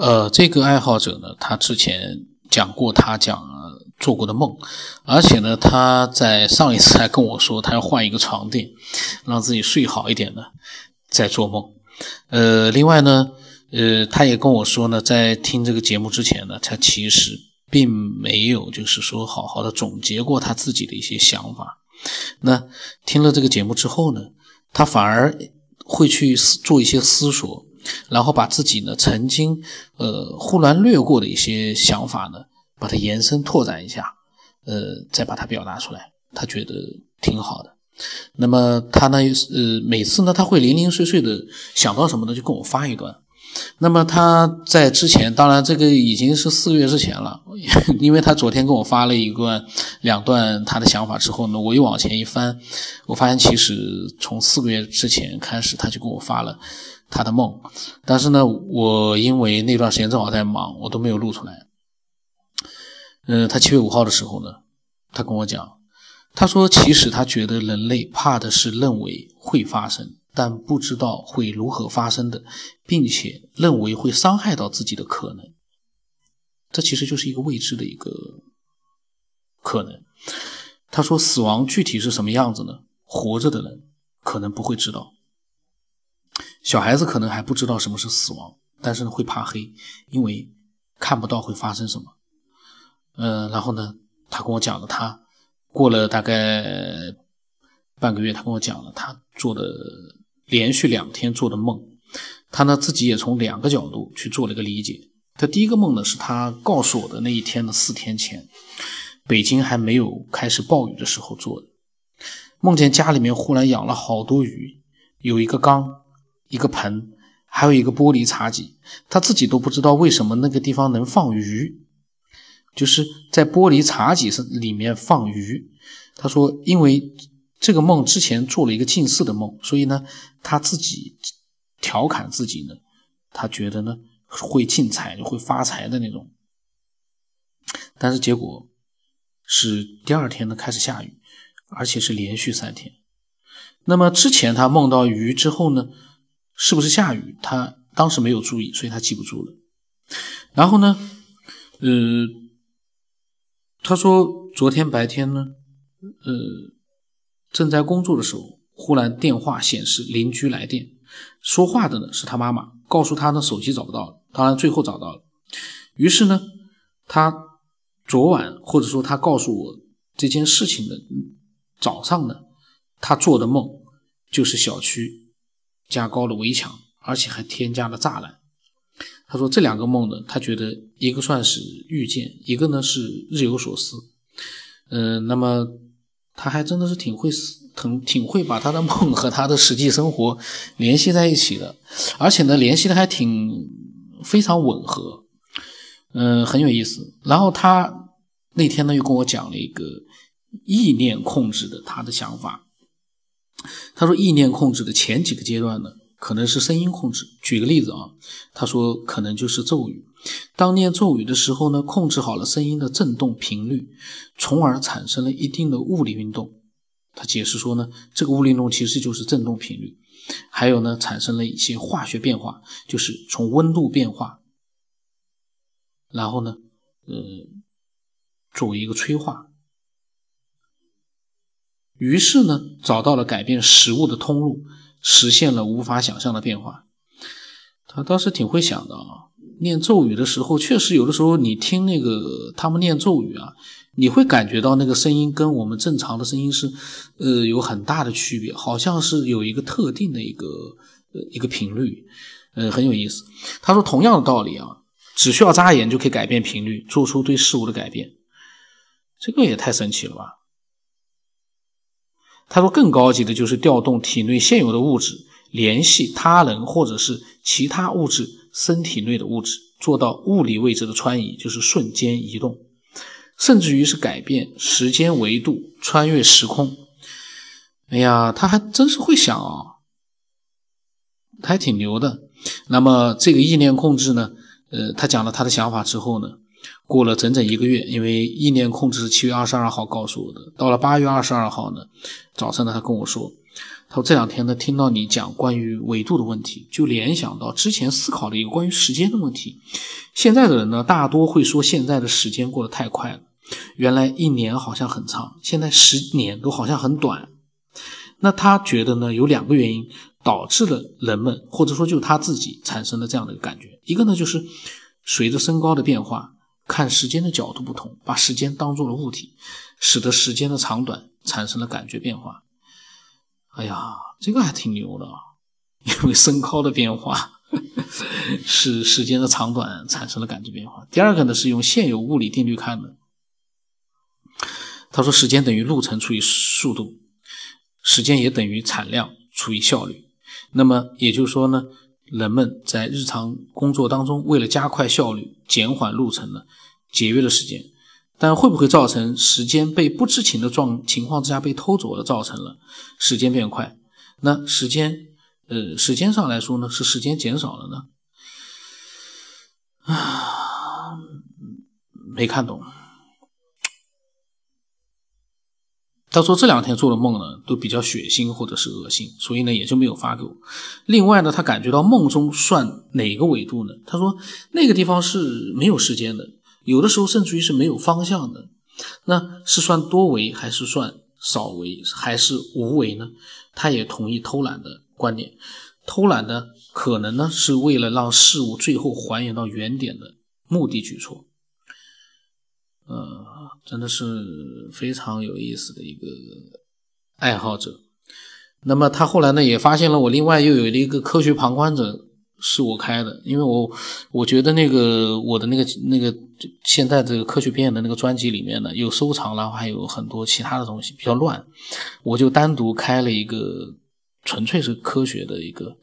呃，这个爱好者呢，他之前讲过他讲做过的梦，而且呢，他在上一次还跟我说，他要换一个床垫，让自己睡好一点呢，在做梦。呃，另外呢，呃，他也跟我说呢，在听这个节目之前呢，他其实并没有就是说好好的总结过他自己的一些想法。那听了这个节目之后呢，他反而会去做一些思索。然后把自己呢曾经呃忽然略过的一些想法呢，把它延伸拓展一下，呃，再把它表达出来，他觉得挺好的。那么他呢，呃，每次呢他会零零碎碎的想到什么呢，就跟我发一段。那么他在之前，当然这个已经是四个月之前了，因为他昨天跟我发了一段、两段他的想法之后呢，我又往前一翻，我发现其实从四个月之前开始，他就跟我发了他的梦，但是呢，我因为那段时间正好在忙，我都没有录出来。嗯，他七月五号的时候呢，他跟我讲，他说其实他觉得人类怕的是认为会发生。但不知道会如何发生的，并且认为会伤害到自己的可能，这其实就是一个未知的一个可能。他说：“死亡具体是什么样子呢？活着的人可能不会知道，小孩子可能还不知道什么是死亡，但是会怕黑，因为看不到会发生什么。”嗯，然后呢，他跟我讲了，他过了大概半个月，他跟我讲了他做的。连续两天做的梦，他呢自己也从两个角度去做了一个理解。他第一个梦呢是他告诉我的那一天的四天前，北京还没有开始暴雨的时候做的。梦见家里面忽然养了好多鱼，有一个缸，一个盆，还有一个玻璃茶几。他自己都不知道为什么那个地方能放鱼，就是在玻璃茶几上里面放鱼。他说因为。这个梦之前做了一个近似的梦，所以呢，他自己调侃自己呢，他觉得呢会进财会发财的那种。但是结果是第二天呢开始下雨，而且是连续三天。那么之前他梦到鱼之后呢，是不是下雨？他当时没有注意，所以他记不住了。然后呢，呃，他说昨天白天呢，呃。正在工作的时候，忽然电话显示邻居来电，说话的呢是他妈妈，告诉他呢手机找不到了。当然最后找到了。于是呢，他昨晚或者说他告诉我这件事情的早上呢，他做的梦就是小区加高了围墙，而且还添加了栅栏。他说这两个梦呢，他觉得一个算是预见，一个呢是日有所思。嗯，那么。他还真的是挺会，挺挺会把他的梦和他的实际生活联系在一起的，而且呢，联系的还挺非常吻合，嗯，很有意思。然后他那天呢又跟我讲了一个意念控制的他的想法。他说，意念控制的前几个阶段呢，可能是声音控制。举个例子啊，他说可能就是咒语。当念咒语的时候呢，控制好了声音的振动频率，从而产生了一定的物理运动。他解释说呢，这个物理运动其实就是振动频率，还有呢，产生了一些化学变化，就是从温度变化，然后呢，呃，作为一个催化，于是呢，找到了改变食物的通路，实现了无法想象的变化。他倒是挺会想的啊。念咒语的时候，确实有的时候你听那个他们念咒语啊，你会感觉到那个声音跟我们正常的声音是，呃，有很大的区别，好像是有一个特定的一个一个频率，呃，很有意思。他说同样的道理啊，只需要眨眼就可以改变频率，做出对事物的改变，这个也太神奇了吧？他说更高级的就是调动体内现有的物质，联系他人或者是其他物质。身体内的物质做到物理位置的穿移，就是瞬间移动，甚至于是改变时间维度，穿越时空。哎呀，他还真是会想啊，还挺牛的。那么这个意念控制呢？呃，他讲了他的想法之后呢，过了整整一个月，因为意念控制是七月二十二号告诉我的，到了八月二十二号呢，早上呢，他跟我说，他说这两天呢，听到你讲关于维度的问题，就联想到之前思考的一个关于时间的问题。现在的人呢，大多会说现在的时间过得太快了，原来一年好像很长，现在十年都好像很短。那他觉得呢，有两个原因导致了人们，或者说就他自己产生了这样的一个感觉。一个呢，就是随着身高的变化，看时间的角度不同，把时间当做了物体，使得时间的长短产生了感觉变化。哎呀，这个还挺牛的，因为身高的变化 使时间的长短产生了感知变化。第二个呢，是用现有物理定律看的。他说，时间等于路程除以速度。时间也等于产量除以效率，那么也就是说呢，人们在日常工作当中，为了加快效率、减缓路程呢，节约了时间，但会不会造成时间被不知情的状情况之下被偷走了，造成了时间变快？那时间，呃，时间上来说呢，是时间减少了呢？啊，没看懂。他说这两天做的梦呢，都比较血腥或者是恶心，所以呢也就没有发给我。另外呢，他感觉到梦中算哪个维度呢？他说那个地方是没有时间的，有的时候甚至于是没有方向的。那是算多维还是算少维还是无维呢？他也同意偷懒的观点。偷懒呢，可能呢是为了让事物最后还原到原点的目的举措。呃。真的是非常有意思的一个爱好者。那么他后来呢，也发现了我另外又有了一个科学旁观者是我开的，因为我我觉得那个我的那个那个现在这个科学边缘的那个专辑里面呢有收藏，然后还有很多其他的东西比较乱，我就单独开了一个纯粹是科学的一个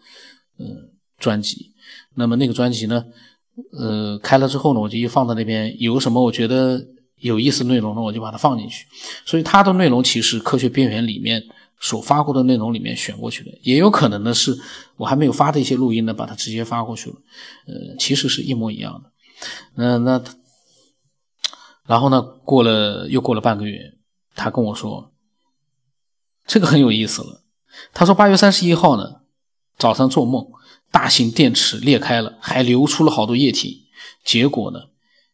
嗯专辑。那么那个专辑呢，呃，开了之后呢，我就一放在那边，有什么我觉得。有意思内容呢，我就把它放进去。所以它的内容其实科学边缘里面所发过的内容里面选过去的，也有可能呢是我还没有发的一些录音呢，把它直接发过去了。呃，其实是一模一样的。那那，然后呢，过了又过了半个月，他跟我说，这个很有意思了。他说八月三十一号呢，早上做梦，大型电池裂开了，还流出了好多液体，结果呢？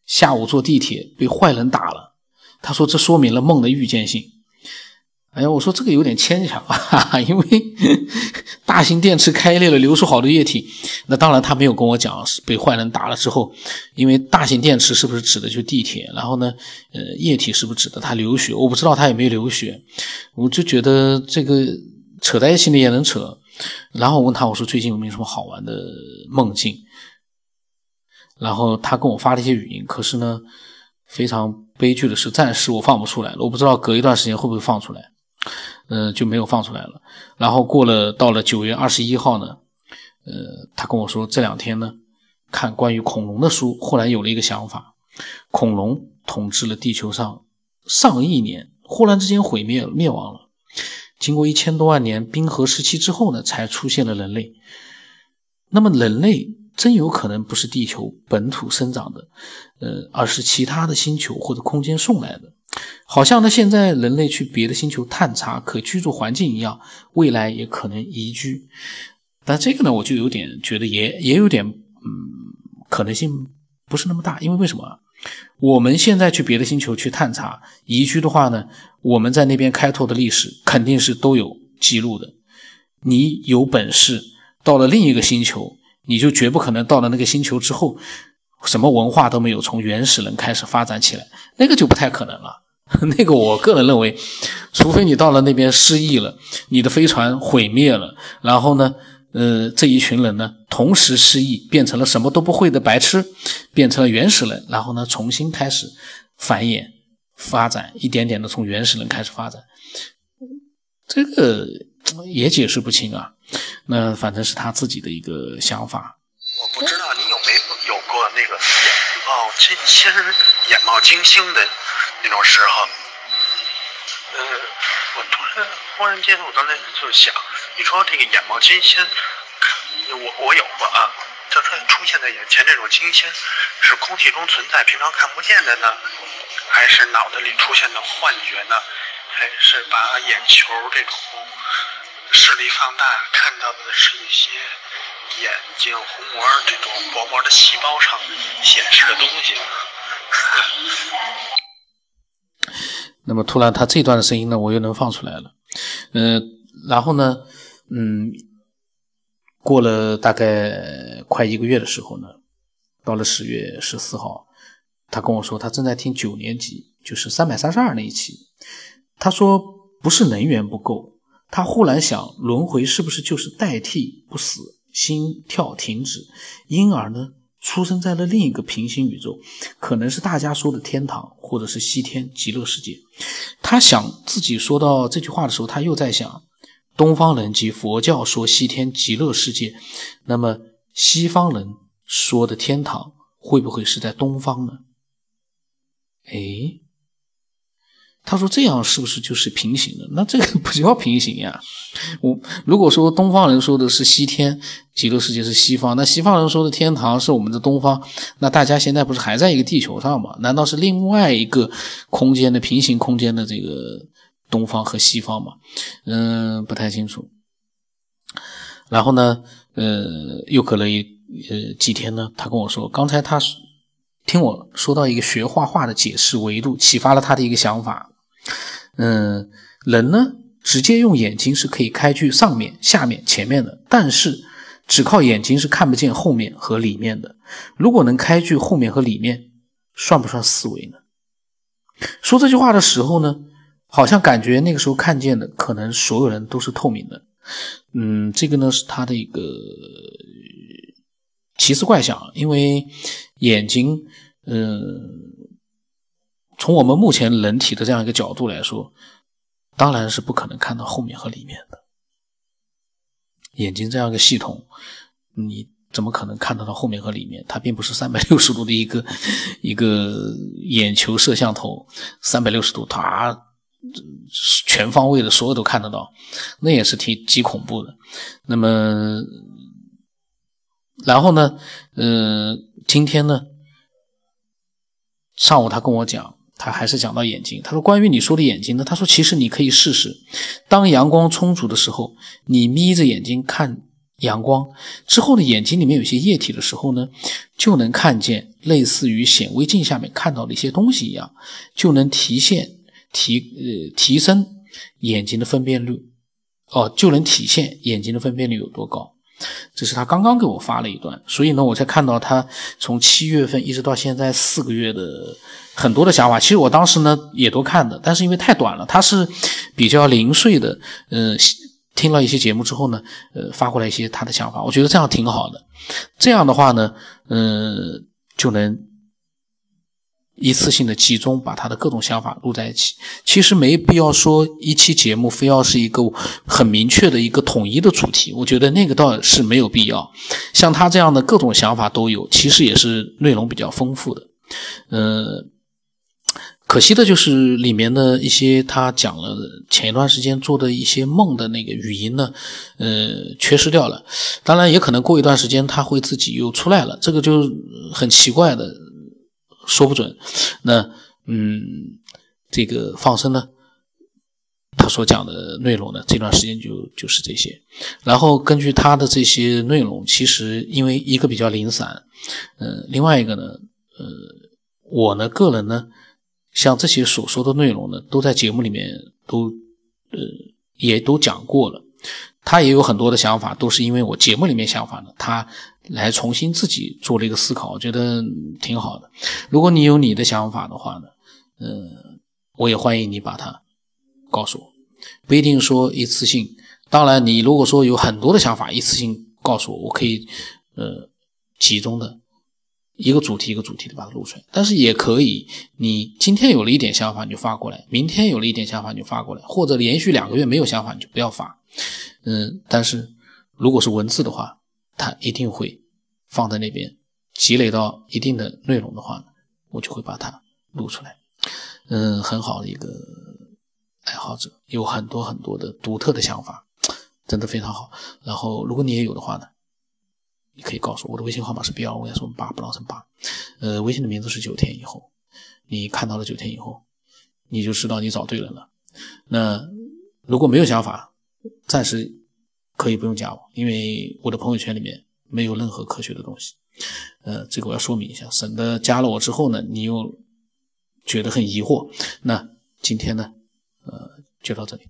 下午坐地铁被坏人打了，他说这说明了梦的预见性。哎呀，我说这个有点牵强，哈哈，因为大型电池开裂了，流出好多液体。那当然他没有跟我讲是被坏人打了之后，因为大型电池是不是指的就地铁？然后呢，呃，液体是不是指的他流血？我不知道他有没有流血，我就觉得这个扯在一起呢也能扯。然后我问他，我说最近有没有什么好玩的梦境？然后他跟我发了一些语音，可是呢，非常悲剧的是，暂时我放不出来了。我不知道隔一段时间会不会放出来，嗯，就没有放出来了。然后过了到了九月二十一号呢，呃，他跟我说这两天呢，看关于恐龙的书，忽然有了一个想法：恐龙统治了地球上上亿年，忽然之间毁灭灭亡了。经过一千多万年冰河时期之后呢，才出现了人类。那么人类。真有可能不是地球本土生长的，呃，而是其他的星球或者空间送来的，好像呢现在人类去别的星球探查可居住环境一样，未来也可能移居。但这个呢，我就有点觉得也也有点，嗯，可能性不是那么大，因为为什么？我们现在去别的星球去探查移居的话呢，我们在那边开拓的历史肯定是都有记录的。你有本事到了另一个星球。你就绝不可能到了那个星球之后，什么文化都没有，从原始人开始发展起来，那个就不太可能了。那个我个人认为，除非你到了那边失忆了，你的飞船毁灭了，然后呢，呃，这一群人呢同时失忆，变成了什么都不会的白痴，变成了原始人，然后呢重新开始繁衍发展，一点点的从原始人开始发展，这个也解释不清啊。那反正是他自己的一个想法。我不知道你有没有过那个眼冒金星、眼冒金星的那种时候。呃，我突然忽然间，我刚才就想，你说这个眼冒金星，我我有过啊。它它出现在眼前这种金星，是空气中存在、平常看不见的呢，还是脑子里出现的幻觉呢？还是把眼球这种？视力放大看到的是一些眼睛虹膜这种薄膜的细胞上显示的东西。那么突然，他这段的声音呢，我又能放出来了。嗯，然后呢，嗯，过了大概快一个月的时候呢，到了十月十四号，他跟我说，他正在听九年级，就是三百三十二那一期。他说不是能源不够，他忽然想，轮回是不是就是代替不死，心跳停止，因而呢？出生在了另一个平行宇宙，可能是大家说的天堂，或者是西天极乐世界。他想自己说到这句话的时候，他又在想：东方人及佛教说西天极乐世界，那么西方人说的天堂会不会是在东方呢？哎。他说：“这样是不是就是平行的？那这个不叫平行呀。我如果说东方人说的是西天极乐世界是西方，那西方人说的天堂是我们的东方，那大家现在不是还在一个地球上吗？难道是另外一个空间的平行空间的这个东方和西方吗？嗯，不太清楚。然后呢，呃，又隔了一呃几天呢，他跟我说，刚才他听我说到一个学画画的解释维度，启发了他的一个想法。”嗯，人呢，直接用眼睛是可以开具上面、下面、前面的，但是只靠眼睛是看不见后面和里面的。如果能开具后面和里面，算不算思维呢？说这句话的时候呢，好像感觉那个时候看见的可能所有人都是透明的。嗯，这个呢是他的一个奇思怪想，因为眼睛，嗯。从我们目前人体的这样一个角度来说，当然是不可能看到后面和里面的。眼睛这样一个系统，你怎么可能看得到后面和里面？它并不是三百六十度的一个一个眼球摄像头，三百六十度它全方位的所有都看得到，那也是挺极恐怖的。那么，然后呢？呃，今天呢？上午他跟我讲。他还是讲到眼睛，他说：“关于你说的眼睛呢，他说其实你可以试试，当阳光充足的时候，你眯着眼睛看阳光之后呢，眼睛里面有些液体的时候呢，就能看见类似于显微镜下面看到的一些东西一样，就能提现提呃提升眼睛的分辨率，哦，就能体现眼睛的分辨率有多高。这是他刚刚给我发了一段，所以呢，我才看到他从七月份一直到现在四个月的。”很多的想法，其实我当时呢也都看的，但是因为太短了，他是比较零碎的，嗯，听了一些节目之后呢，呃，发过来一些他的想法，我觉得这样挺好的。这样的话呢，嗯，就能一次性的集中把他的各种想法录在一起。其实没必要说一期节目非要是一个很明确的一个统一的主题，我觉得那个倒是没有必要。像他这样的各种想法都有，其实也是内容比较丰富的，嗯。可惜的就是里面的一些他讲了前一段时间做的一些梦的那个语音呢，呃，缺失掉了。当然也可能过一段时间他会自己又出来了，这个就很奇怪的，说不准。那嗯，这个放生呢，他所讲的内容呢，这段时间就就是这些。然后根据他的这些内容，其实因为一个比较零散，呃，另外一个呢，呃，我呢个人呢。像这些所说的内容呢，都在节目里面都，呃，也都讲过了。他也有很多的想法，都是因为我节目里面想法呢，他来重新自己做了一个思考，我觉得挺好的。如果你有你的想法的话呢，呃，我也欢迎你把它告诉我，不一定说一次性。当然，你如果说有很多的想法，一次性告诉我，我可以呃集中的。一个主题一个主题的把它录出来，但是也可以，你今天有了一点想法你就发过来，明天有了一点想法你就发过来，或者连续两个月没有想法你就不要发。嗯，但是如果是文字的话，它一定会放在那边，积累到一定的内容的话，我就会把它录出来。嗯，很好的一个爱好者，有很多很多的独特的想法，真的非常好。然后如果你也有的话呢？你可以告诉我，我的微信号码是 B 二五 S 八不老成八，呃，微信的名字是九天以后，你看到了九天以后，你就知道你找对人了。那如果没有想法，暂时可以不用加我，因为我的朋友圈里面没有任何科学的东西。呃，这个我要说明一下，省得加了我之后呢，你又觉得很疑惑。那今天呢，呃，就到这里。